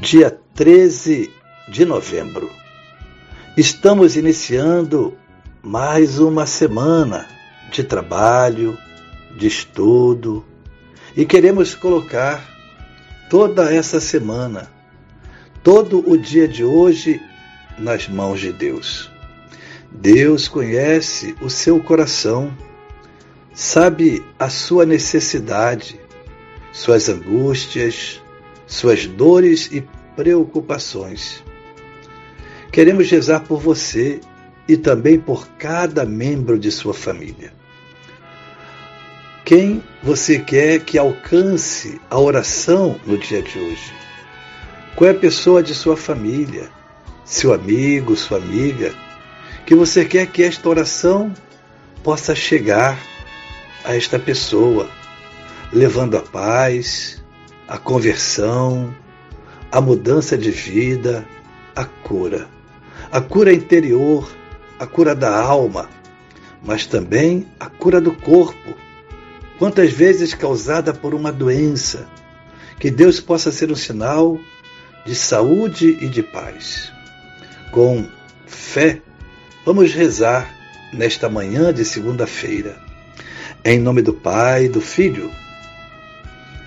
dia 13 de novembro. Estamos iniciando mais uma semana de trabalho, de estudo e queremos colocar toda essa semana, todo o dia de hoje nas mãos de Deus. Deus conhece o seu coração, sabe a sua necessidade, suas angústias, suas dores e preocupações. Queremos rezar por você e também por cada membro de sua família. Quem você quer que alcance a oração no dia de hoje? Qual é a pessoa de sua família, seu amigo, sua amiga, que você quer que esta oração possa chegar a esta pessoa, levando a paz, a conversão, a mudança de vida, a cura. A cura interior, a cura da alma, mas também a cura do corpo. Quantas vezes causada por uma doença, que Deus possa ser um sinal de saúde e de paz. Com fé, vamos rezar nesta manhã de segunda-feira. Em nome do Pai, do Filho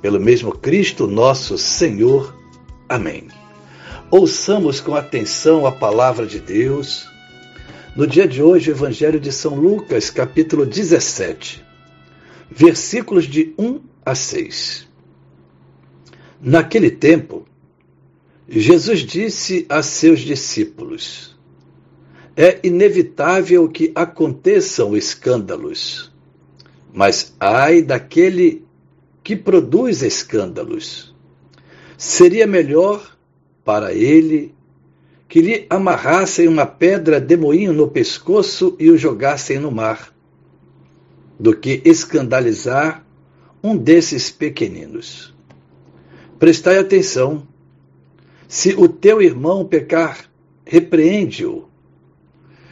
pelo mesmo Cristo nosso Senhor. Amém. Ouçamos com atenção a palavra de Deus. No dia de hoje, o Evangelho de São Lucas, capítulo 17, versículos de 1 a 6. Naquele tempo, Jesus disse a seus discípulos: É inevitável que aconteçam escândalos, mas ai daquele que produz escândalos. Seria melhor para ele que lhe amarrassem uma pedra de moinho no pescoço e o jogassem no mar, do que escandalizar um desses pequeninos. Prestai atenção. Se o teu irmão pecar, repreende-o.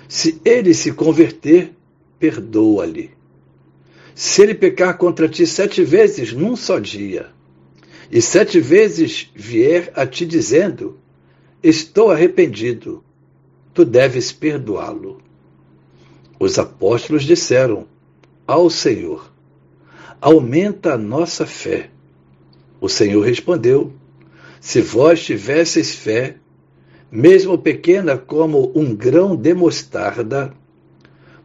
Se ele se converter, perdoa-lhe. Se ele pecar contra ti sete vezes num só dia, e sete vezes vier a ti dizendo: Estou arrependido, tu deves perdoá-lo. Os apóstolos disseram ao Senhor: Aumenta a nossa fé. O Senhor respondeu: Se vós tivesseis fé, mesmo pequena como um grão de mostarda,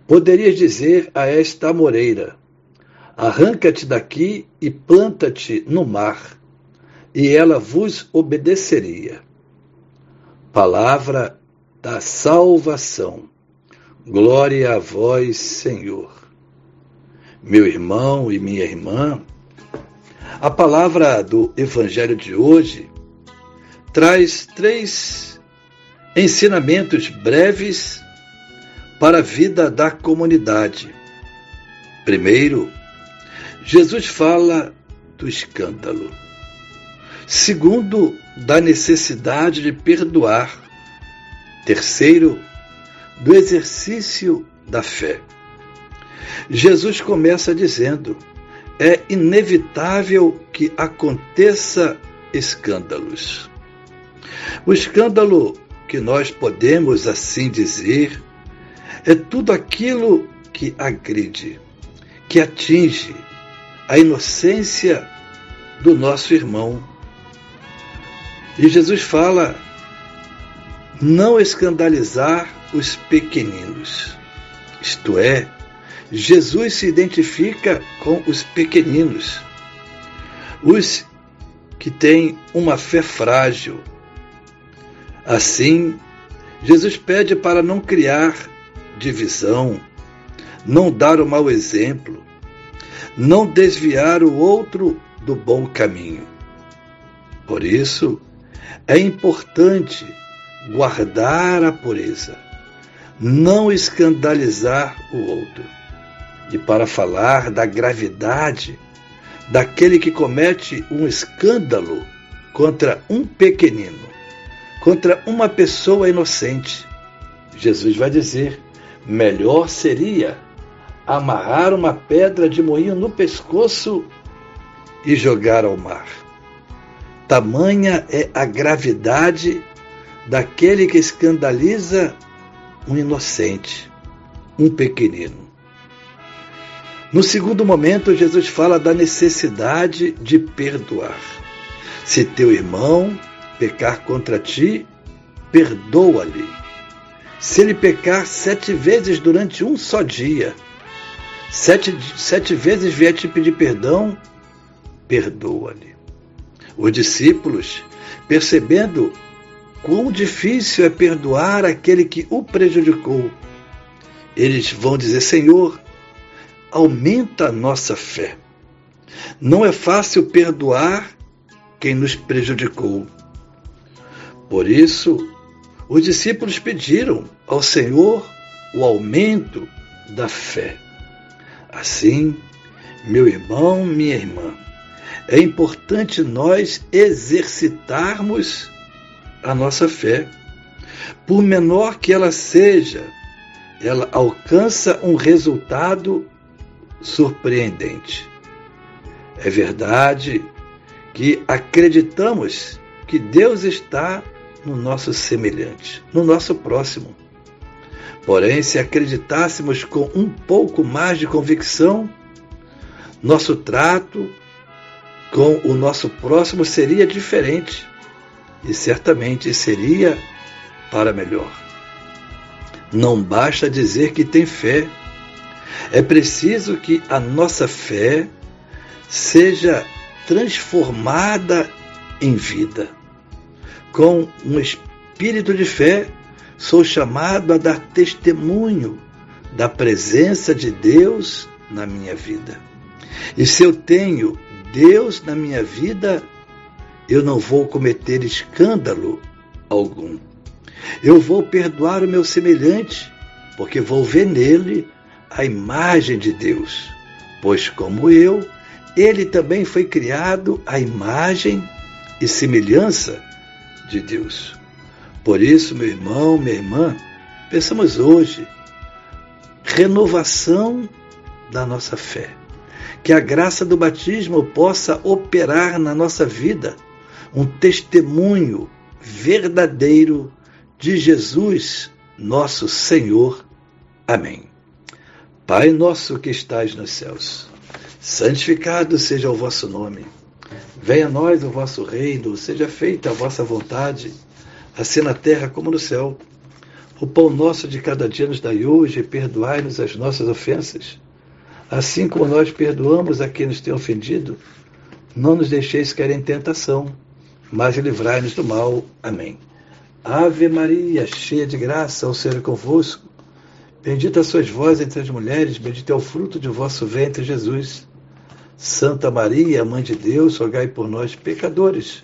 poderias dizer a esta amoreira: Arranca-te daqui e planta-te no mar, e ela vos obedeceria. Palavra da salvação. Glória a vós, Senhor. Meu irmão e minha irmã, a palavra do Evangelho de hoje traz três ensinamentos breves para a vida da comunidade. Primeiro, Jesus fala do escândalo. Segundo, da necessidade de perdoar. Terceiro, do exercício da fé. Jesus começa dizendo: é inevitável que aconteça escândalos. O escândalo que nós podemos assim dizer é tudo aquilo que agride, que atinge a inocência do nosso irmão. E Jesus fala: não escandalizar os pequeninos. Isto é, Jesus se identifica com os pequeninos, os que têm uma fé frágil. Assim, Jesus pede para não criar divisão, não dar o mau exemplo, não desviar o outro do bom caminho. Por isso, é importante guardar a pureza, não escandalizar o outro. E para falar da gravidade daquele que comete um escândalo contra um pequenino, contra uma pessoa inocente, Jesus vai dizer: melhor seria amarrar uma pedra de moinho no pescoço e jogar ao mar. Tamanha é a gravidade daquele que escandaliza um inocente, um pequenino. No segundo momento, Jesus fala da necessidade de perdoar. Se teu irmão pecar contra ti, perdoa-lhe. Se ele pecar sete vezes durante um só dia, sete, sete vezes vier te pedir perdão, perdoa-lhe. Os discípulos, percebendo quão difícil é perdoar aquele que o prejudicou, eles vão dizer: Senhor, aumenta a nossa fé. Não é fácil perdoar quem nos prejudicou. Por isso, os discípulos pediram ao Senhor o aumento da fé. Assim, meu irmão, minha irmã, é importante nós exercitarmos a nossa fé. Por menor que ela seja, ela alcança um resultado surpreendente. É verdade que acreditamos que Deus está no nosso semelhante, no nosso próximo. Porém, se acreditássemos com um pouco mais de convicção, nosso trato com o nosso próximo seria diferente e certamente seria para melhor. Não basta dizer que tem fé, é preciso que a nossa fé seja transformada em vida. Com um espírito de fé, sou chamado a dar testemunho da presença de Deus na minha vida. E se eu tenho Deus na minha vida, eu não vou cometer escândalo algum. Eu vou perdoar o meu semelhante, porque vou ver nele a imagem de Deus. Pois, como eu, ele também foi criado à imagem e semelhança de Deus. Por isso, meu irmão, minha irmã, pensamos hoje renovação da nossa fé. Que a graça do batismo possa operar na nossa vida um testemunho verdadeiro de Jesus, nosso Senhor. Amém. Pai nosso que estais nos céus, santificado seja o vosso nome. Venha a nós o vosso reino, seja feita a vossa vontade, assim na terra como no céu. O pão nosso de cada dia nos dai hoje, e perdoai-nos as nossas ofensas, assim como nós perdoamos a quem nos tem ofendido. Não nos deixeis cair em tentação, mas livrai-nos do mal. Amém. Ave Maria, cheia de graça, o Senhor é convosco. Bendita sois vós entre as mulheres, bendito é o fruto de vosso ventre, Jesus. Santa Maria, Mãe de Deus, rogai por nós, pecadores,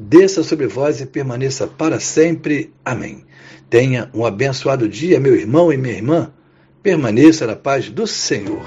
desça sobre vós e permaneça para sempre. Amém. Tenha um abençoado dia, meu irmão e minha irmã. Permaneça na paz do Senhor.